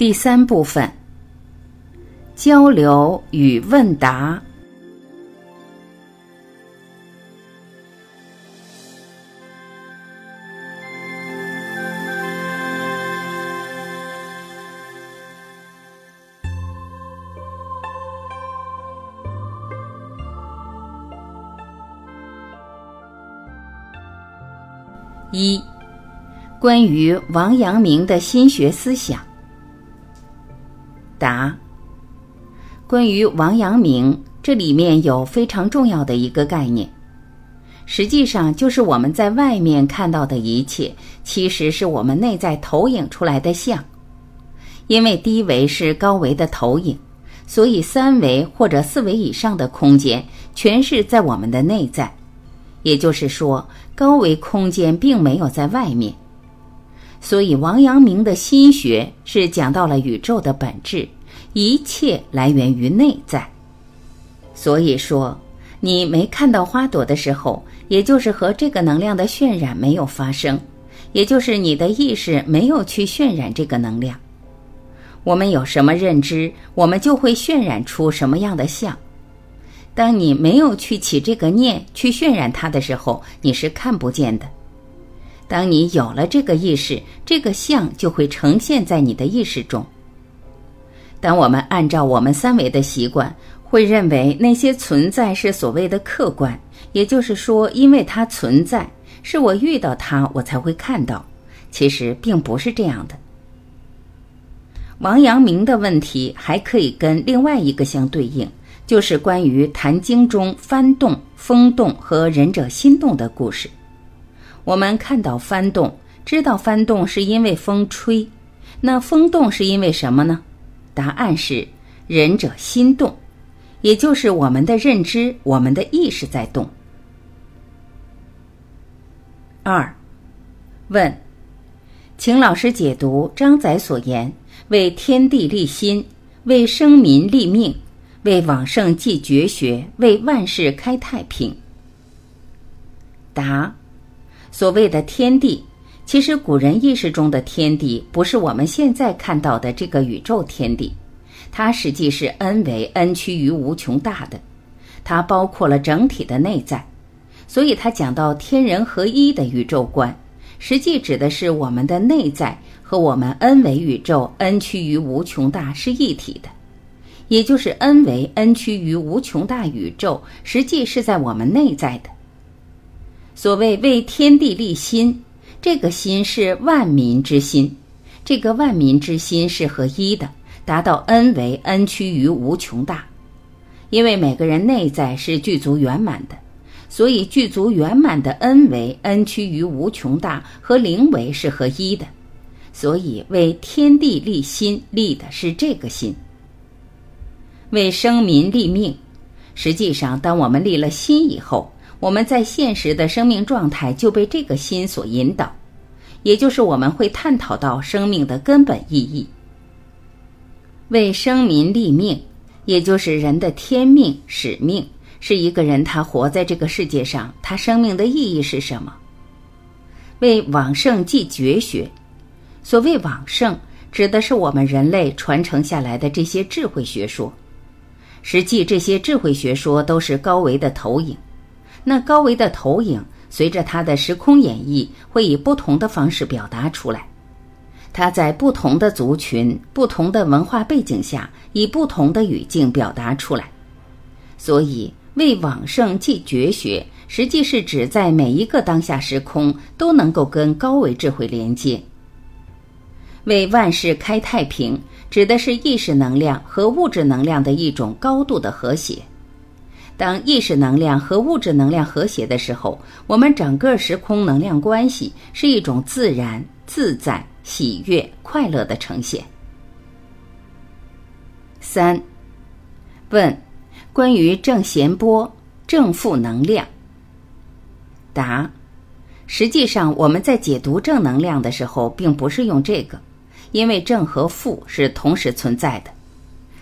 第三部分：交流与问答。一、关于王阳明的心学思想。答：关于王阳明，这里面有非常重要的一个概念，实际上就是我们在外面看到的一切，其实是我们内在投影出来的像。因为低维是高维的投影，所以三维或者四维以上的空间全是在我们的内在。也就是说，高维空间并没有在外面。所以，王阳明的心学是讲到了宇宙的本质，一切来源于内在。所以说，你没看到花朵的时候，也就是和这个能量的渲染没有发生，也就是你的意识没有去渲染这个能量。我们有什么认知，我们就会渲染出什么样的像。当你没有去起这个念，去渲染它的时候，你是看不见的。当你有了这个意识，这个像就会呈现在你的意识中。当我们按照我们三维的习惯，会认为那些存在是所谓的客观，也就是说，因为它存在，是我遇到它，我才会看到。其实并不是这样的。王阳明的问题还可以跟另外一个相对应，就是关于《坛经》中幡动、风动和仁者心动的故事。我们看到翻动，知道翻动是因为风吹，那风动是因为什么呢？答案是仁者心动，也就是我们的认知、我们的意识在动。二，问，请老师解读张载所言：“为天地立心，为生民立命，为往圣继绝学，为万世开太平。”答。所谓的天地，其实古人意识中的天地不是我们现在看到的这个宇宙天地，它实际是 n 为 n 趋于无穷大的，它包括了整体的内在，所以它讲到天人合一的宇宙观，实际指的是我们的内在和我们 n 维宇宙 n 趋于无穷大是一体的，也就是 n 为 n 趋于无穷大宇宙，实际是在我们内在的。所谓为天地立心，这个心是万民之心，这个万民之心是合一的，达到 n 为 n 趋于无穷大。因为每个人内在是具足圆满的，所以具足圆满的 n 为 n 趋于无穷大和灵为是合一的，所以为天地立心立的是这个心。为生民立命，实际上当我们立了心以后。我们在现实的生命状态就被这个心所引导，也就是我们会探讨到生命的根本意义。为生民立命，也就是人的天命使命，是一个人他活在这个世界上，他生命的意义是什么？为往圣继绝学，所谓往圣，指的是我们人类传承下来的这些智慧学说。实际这些智慧学说都是高维的投影。那高维的投影，随着它的时空演绎，会以不同的方式表达出来。它在不同的族群、不同的文化背景下，以不同的语境表达出来。所以，为往圣继绝学，实际是指在每一个当下时空都能够跟高维智慧连接。为万事开太平，指的是意识能量和物质能量的一种高度的和谐。当意识能量和物质能量和谐的时候，我们整个时空能量关系是一种自然、自在、喜悦、快乐的呈现。三，问，关于正弦波、正负能量。答，实际上我们在解读正能量的时候，并不是用这个，因为正和负是同时存在的，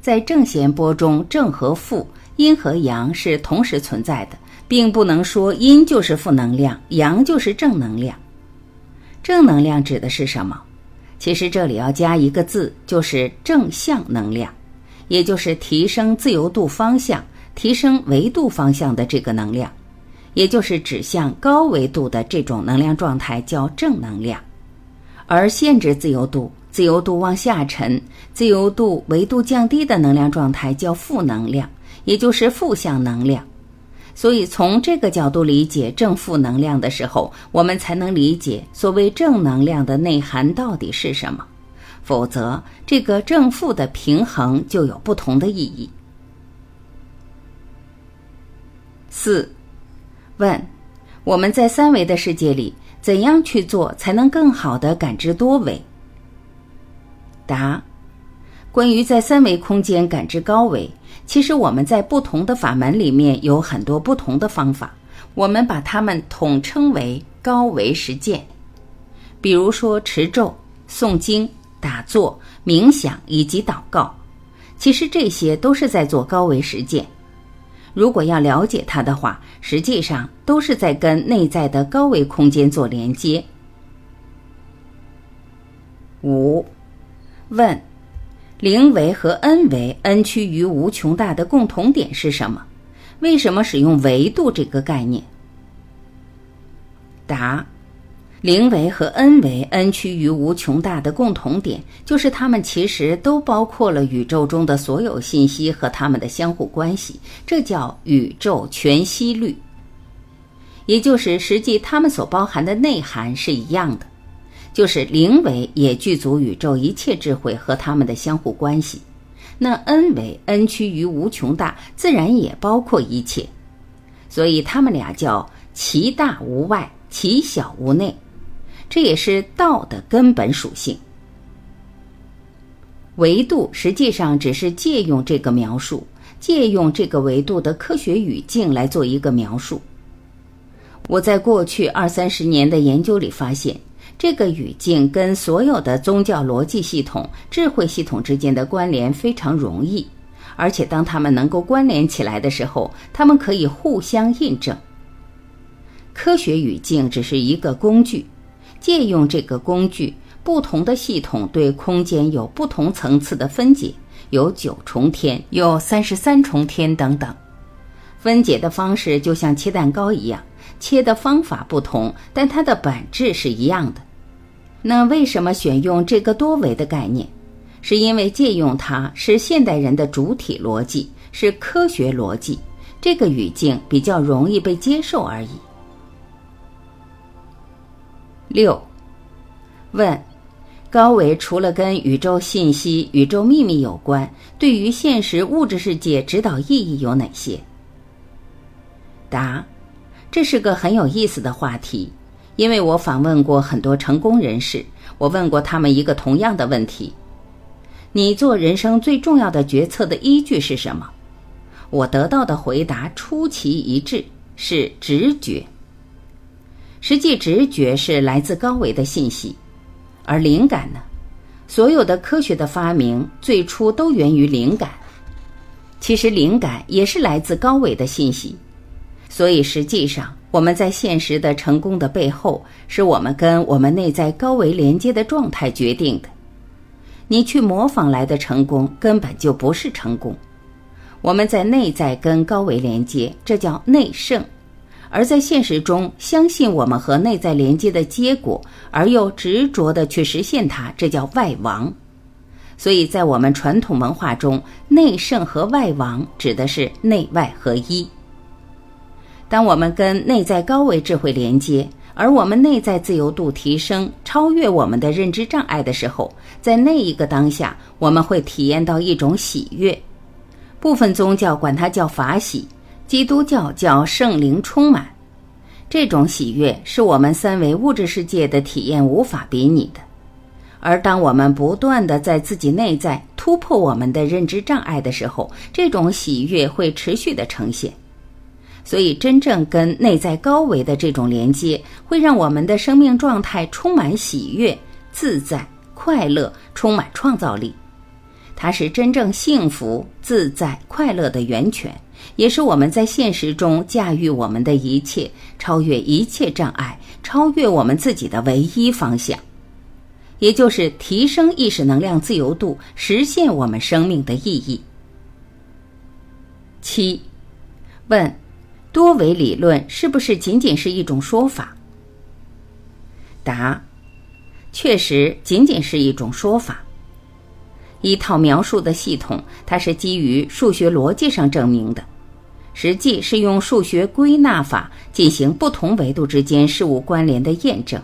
在正弦波中，正和负。阴和阳是同时存在的，并不能说阴就是负能量，阳就是正能量。正能量指的是什么？其实这里要加一个字，就是正向能量，也就是提升自由度方向、提升维度方向的这个能量，也就是指向高维度的这种能量状态叫正能量，而限制自由度、自由度往下沉、自由度维度降低的能量状态叫负能量，也就是负向能量。所以，从这个角度理解正负能量的时候，我们才能理解所谓正能量的内涵到底是什么。否则，这个正负的平衡就有不同的意义。四，问：我们在三维的世界里，怎样去做才能更好的感知多维？答：关于在三维空间感知高维。其实我们在不同的法门里面有很多不同的方法，我们把它们统称为高维实践。比如说持咒、诵经、打坐、冥想以及祷告，其实这些都是在做高维实践。如果要了解它的话，实际上都是在跟内在的高维空间做连接。五，问。零维和 n 维，n 趋于无穷大的共同点是什么？为什么使用维度这个概念？答：零维和 n 维，n 趋于无穷大的共同点，就是它们其实都包括了宇宙中的所有信息和它们的相互关系，这叫宇宙全息律。也就是实际它们所包含的内涵是一样的。就是零维也具足宇宙一切智慧和它们的相互关系，那 n 维 n 趋于无穷大，自然也包括一切，所以他们俩叫其大无外，其小无内，这也是道的根本属性。维度实际上只是借用这个描述，借用这个维度的科学语境来做一个描述。我在过去二三十年的研究里发现。这个语境跟所有的宗教逻辑系统、智慧系统之间的关联非常容易，而且当它们能够关联起来的时候，它们可以互相印证。科学语境只是一个工具，借用这个工具，不同的系统对空间有不同层次的分解，有九重天，有三十三重天等等。分解的方式就像切蛋糕一样，切的方法不同，但它的本质是一样的。那为什么选用这个多维的概念？是因为借用它是现代人的主体逻辑，是科学逻辑，这个语境比较容易被接受而已。六，问：高维除了跟宇宙信息、宇宙秘密有关，对于现实物质世界指导意义有哪些？答：这是个很有意思的话题。因为我访问过很多成功人士，我问过他们一个同样的问题：你做人生最重要的决策的依据是什么？我得到的回答出奇一致，是直觉。实际直觉是来自高维的信息，而灵感呢？所有的科学的发明最初都源于灵感。其实灵感也是来自高维的信息，所以实际上。我们在现实的成功的背后，是我们跟我们内在高维连接的状态决定的。你去模仿来的成功，根本就不是成功。我们在内在跟高维连接，这叫内圣；而在现实中，相信我们和内在连接的结果，而又执着的去实现它，这叫外王。所以在我们传统文化中，内圣和外王指的是内外合一。当我们跟内在高维智慧连接，而我们内在自由度提升，超越我们的认知障碍的时候，在那一个当下，我们会体验到一种喜悦。部分宗教管它叫法喜，基督教叫圣灵充满。这种喜悦是我们三维物质世界的体验无法比拟的。而当我们不断的在自己内在突破我们的认知障碍的时候，这种喜悦会持续的呈现。所以，真正跟内在高维的这种连接，会让我们的生命状态充满喜悦、自在、快乐，充满创造力。它是真正幸福、自在、快乐的源泉，也是我们在现实中驾驭我们的一切、超越一切障碍、超越我们自己的唯一方向。也就是提升意识能量自由度，实现我们生命的意义。七，问：多维理论是不是仅仅是一种说法？答：确实仅仅是一种说法，一套描述的系统，它是基于数学逻辑上证明的，实际是用数学归纳法进行不同维度之间事物关联的验证。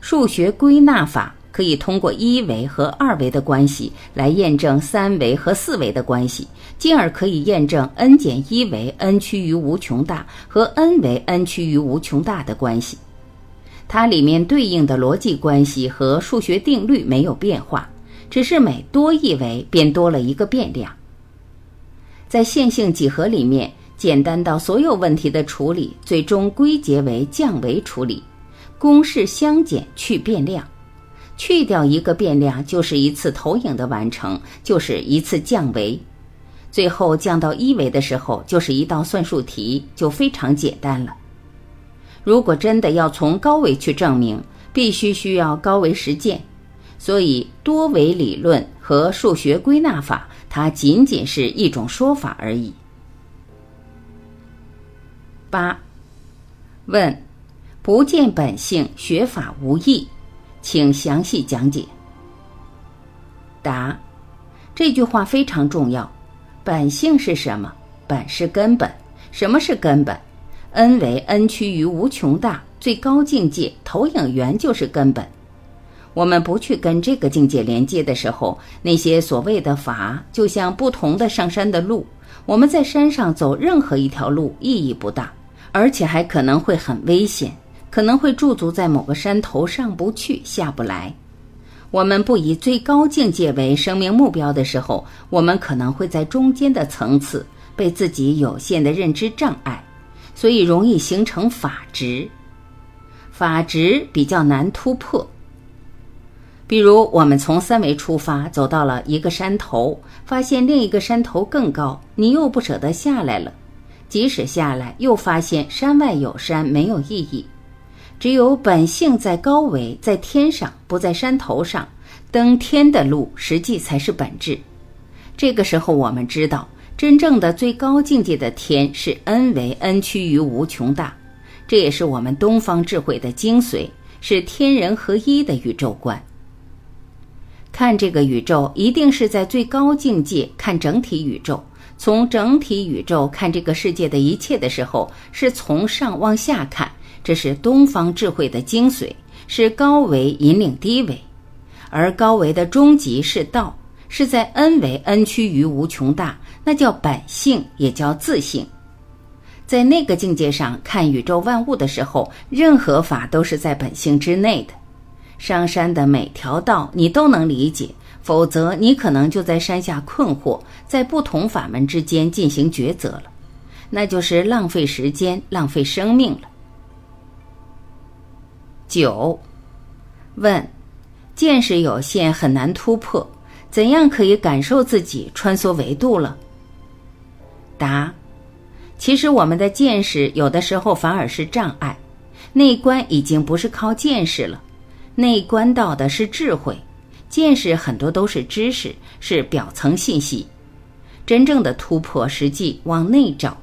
数学归纳法可以通过一维和二维的关系来验证三维和四维的关系，进而可以验证 n 减一维 n 趋于无穷大和 n 维 n 趋于无穷大的关系。它里面对应的逻辑关系和数学定律没有变化，只是每多一维便多了一个变量。在线性几何里面，简单到所有问题的处理最终归结为降维处理。公式相减去变量，去掉一个变量就是一次投影的完成，就是一次降维。最后降到一维的时候，就是一道算术题，就非常简单了。如果真的要从高维去证明，必须需要高维实践，所以多维理论和数学归纳法，它仅仅是一种说法而已。八，问。不见本性，学法无益，请详细讲解。答：这句话非常重要。本性是什么？本是根本。什么是根本？n 为 n 趋于无穷大，最高境界投影源就是根本。我们不去跟这个境界连接的时候，那些所谓的法，就像不同的上山的路。我们在山上走任何一条路意义不大，而且还可能会很危险。可能会驻足在某个山头上不去下不来。我们不以最高境界为生命目标的时候，我们可能会在中间的层次被自己有限的认知障碍，所以容易形成法执。法执比较难突破。比如，我们从三维出发，走到了一个山头，发现另一个山头更高，你又不舍得下来了。即使下来，又发现山外有山，没有意义。只有本性在高维，在天上，不在山头上。登天的路，实际才是本质。这个时候，我们知道，真正的最高境界的天是 n 为 n 趋于无穷大。这也是我们东方智慧的精髓，是天人合一的宇宙观。看这个宇宙，一定是在最高境界看整体宇宙。从整体宇宙看这个世界的一切的时候，是从上往下看。这是东方智慧的精髓，是高维引领低维，而高维的终极是道，是在 n 维 n 趋于无穷大，那叫本性，也叫自性。在那个境界上看宇宙万物的时候，任何法都是在本性之内的。上山的每条道你都能理解，否则你可能就在山下困惑，在不同法门之间进行抉择了，那就是浪费时间、浪费生命了。九，问，见识有限，很难突破，怎样可以感受自己穿梭维度了？答，其实我们的见识有的时候反而是障碍，内观已经不是靠见识了，内观到的是智慧，见识很多都是知识，是表层信息，真正的突破实际往内找，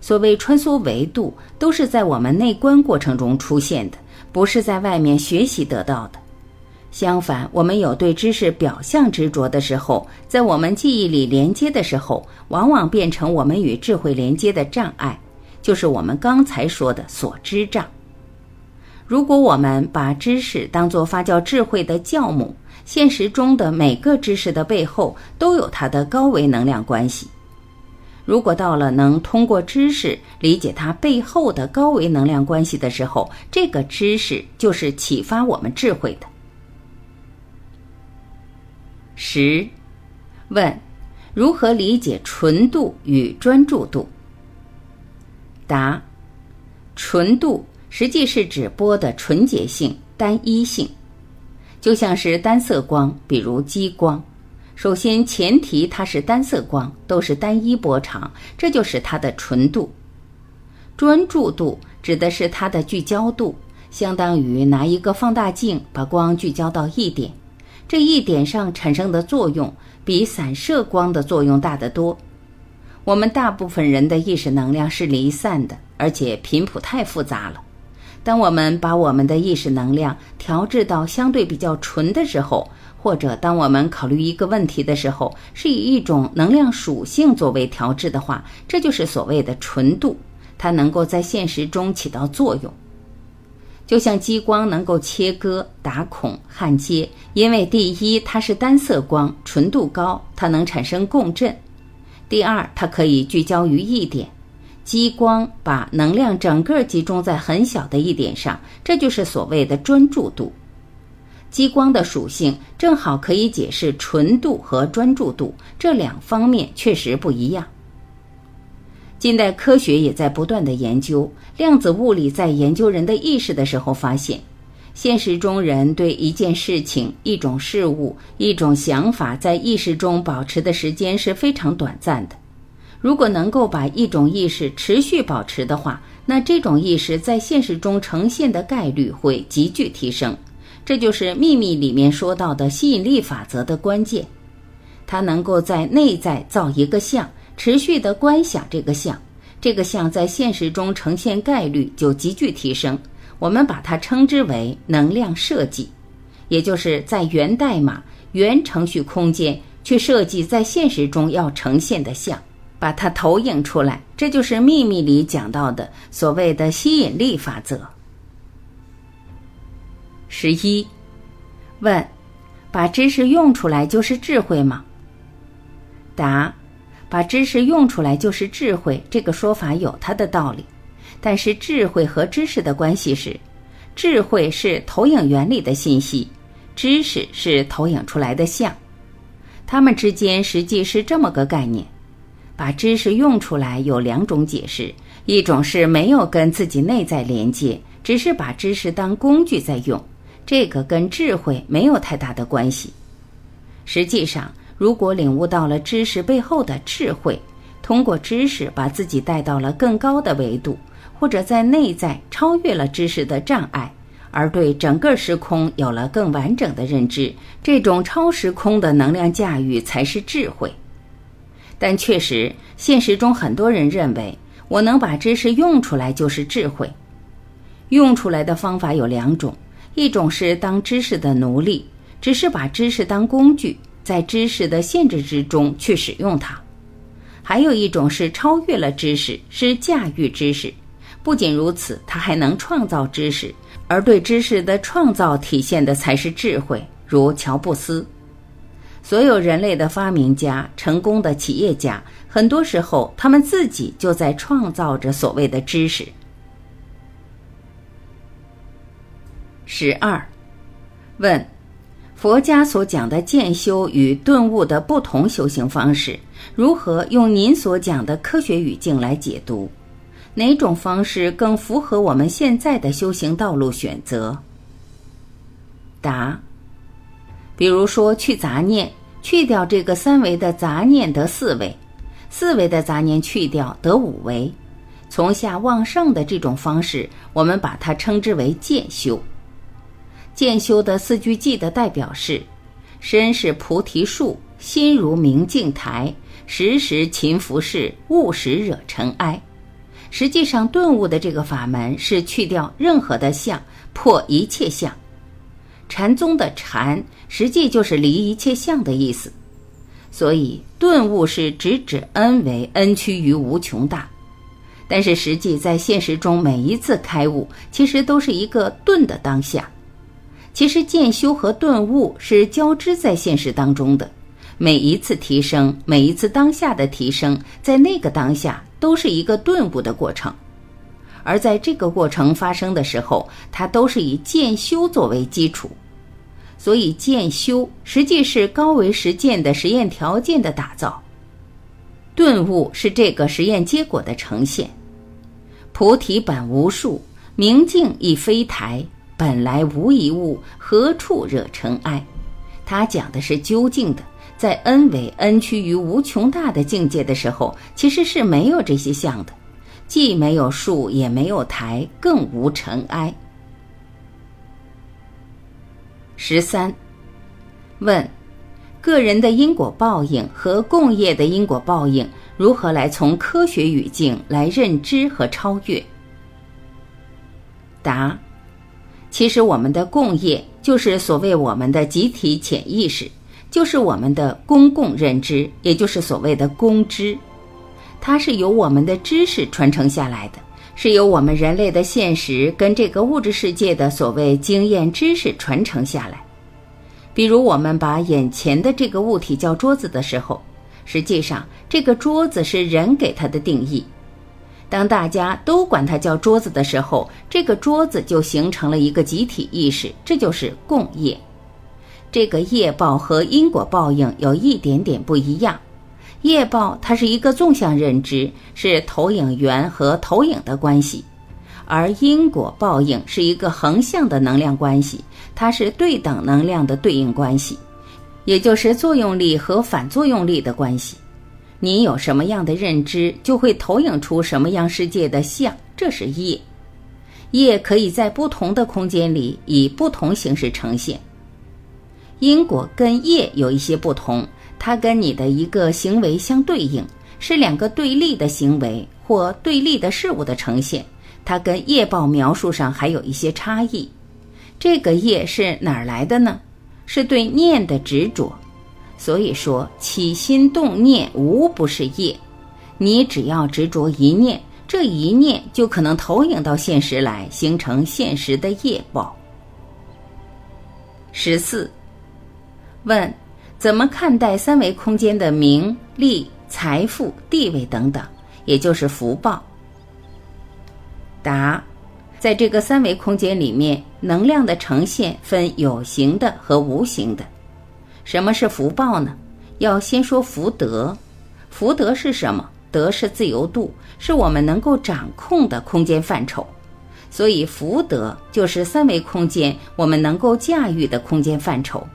所谓穿梭维度，都是在我们内观过程中出现的。不是在外面学习得到的，相反，我们有对知识表象执着的时候，在我们记忆里连接的时候，往往变成我们与智慧连接的障碍，就是我们刚才说的所知障。如果我们把知识当作发酵智慧的酵母，现实中的每个知识的背后都有它的高维能量关系。如果到了能通过知识理解它背后的高维能量关系的时候，这个知识就是启发我们智慧的。十，问，如何理解纯度与专注度？答，纯度实际是指波的纯洁性、单一性，就像是单色光，比如激光。首先，前提它是单色光，都是单一波长，这就是它的纯度。专注度指的是它的聚焦度，相当于拿一个放大镜把光聚焦到一点，这一点上产生的作用比散射光的作用大得多。我们大部分人的意识能量是离散的，而且频谱太复杂了。当我们把我们的意识能量调制到相对比较纯的时候，或者当我们考虑一个问题的时候，是以一种能量属性作为调制的话，这就是所谓的纯度，它能够在现实中起到作用。就像激光能够切割、打孔、焊接，因为第一它是单色光，纯度高，它能产生共振；第二它可以聚焦于一点。激光把能量整个集中在很小的一点上，这就是所谓的专注度。激光的属性正好可以解释纯度和专注度这两方面确实不一样。近代科学也在不断的研究量子物理，在研究人的意识的时候，发现现实中人对一件事情、一种事物、一种想法在意识中保持的时间是非常短暂的。如果能够把一种意识持续保持的话，那这种意识在现实中呈现的概率会急剧提升。这就是《秘密》里面说到的吸引力法则的关键。它能够在内在造一个像。持续的观想这个像，这个像在现实中呈现概率就急剧提升。我们把它称之为能量设计，也就是在源代码、源程序空间去设计在现实中要呈现的像，把它投影出来。这就是秘密里讲到的所谓的吸引力法则。十一，问：把知识用出来就是智慧吗？答。把知识用出来就是智慧，这个说法有它的道理。但是智慧和知识的关系是，智慧是投影原理的信息，知识是投影出来的像，它们之间实际是这么个概念。把知识用出来有两种解释，一种是没有跟自己内在连接，只是把知识当工具在用，这个跟智慧没有太大的关系。实际上。如果领悟到了知识背后的智慧，通过知识把自己带到了更高的维度，或者在内在超越了知识的障碍，而对整个时空有了更完整的认知，这种超时空的能量驾驭才是智慧。但确实，现实中很多人认为，我能把知识用出来就是智慧。用出来的方法有两种，一种是当知识的奴隶，只是把知识当工具。在知识的限制之中去使用它，还有一种是超越了知识，是驾驭知识。不仅如此，它还能创造知识，而对知识的创造体现的才是智慧。如乔布斯，所有人类的发明家、成功的企业家，很多时候他们自己就在创造着所谓的知识。十二，问。佛家所讲的渐修与顿悟的不同修行方式，如何用您所讲的科学语境来解读？哪种方式更符合我们现在的修行道路选择？答：比如说去杂念，去掉这个三维的杂念得四维，四维的杂念去掉得五维，从下往上的这种方式，我们把它称之为渐修。渐修的四句偈的代表是：身是菩提树，心如明镜台，时时勤拂拭，勿使惹尘埃。实际上，顿悟的这个法门是去掉任何的相，破一切相。禅宗的禅，实际就是离一切相的意思。所以，顿悟是直指恩为恩趋于无穷大。但是，实际在现实中，每一次开悟，其实都是一个顿的当下。其实渐修和顿悟是交织在现实当中的，每一次提升，每一次当下的提升，在那个当下都是一个顿悟的过程，而在这个过程发生的时候，它都是以渐修作为基础，所以渐修实际是高维实践的实验条件的打造，顿悟是这个实验结果的呈现。菩提本无树，明镜亦非台。本来无一物，何处惹尘埃？他讲的是究竟的，在 N 为 N 趋于无穷大的境界的时候，其实是没有这些相的，既没有树，也没有台，更无尘埃。十三，问：个人的因果报应和共业的因果报应如何来从科学语境来认知和超越？答：其实我们的共业就是所谓我们的集体潜意识，就是我们的公共认知，也就是所谓的公知，它是由我们的知识传承下来的。是由我们人类的现实跟这个物质世界的所谓经验知识传承下来。比如，我们把眼前的这个物体叫桌子的时候，实际上这个桌子是人给它的定义。当大家都管它叫桌子的时候，这个桌子就形成了一个集体意识，这就是共业。这个业报和因果报应有一点点不一样。业报它是一个纵向认知，是投影源和投影的关系，而因果报应是一个横向的能量关系，它是对等能量的对应关系，也就是作用力和反作用力的关系。你有什么样的认知，就会投影出什么样世界的像，这是业。业可以在不同的空间里以不同形式呈现。因果跟业有一些不同。它跟你的一个行为相对应，是两个对立的行为或对立的事物的呈现。它跟业报描述上还有一些差异。这个业是哪儿来的呢？是对念的执着。所以说，起心动念无不是业。你只要执着一念，这一念就可能投影到现实来，形成现实的业报。十四，问。怎么看待三维空间的名利、财富、地位等等，也就是福报？答：在这个三维空间里面，能量的呈现分有形的和无形的。什么是福报呢？要先说福德。福德是什么？德是自由度，是我们能够掌控的空间范畴。所以福德就是三维空间我们能够驾驭的空间范畴。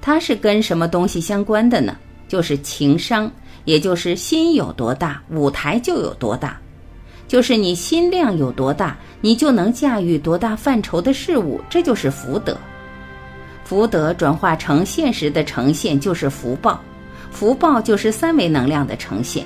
它是跟什么东西相关的呢？就是情商，也就是心有多大，舞台就有多大。就是你心量有多大，你就能驾驭多大范畴的事物，这就是福德。福德转化成现实的呈现就是福报，福报就是三维能量的呈现。